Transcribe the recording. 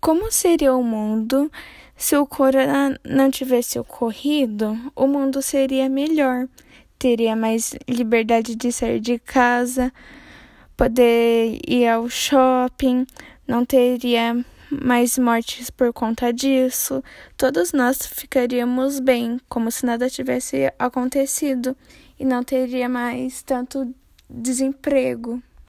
Como seria o mundo se o corona não tivesse ocorrido? O mundo seria melhor, teria mais liberdade de sair de casa, poder ir ao shopping, não teria mais mortes por conta disso. Todos nós ficaríamos bem, como se nada tivesse acontecido, e não teria mais tanto desemprego.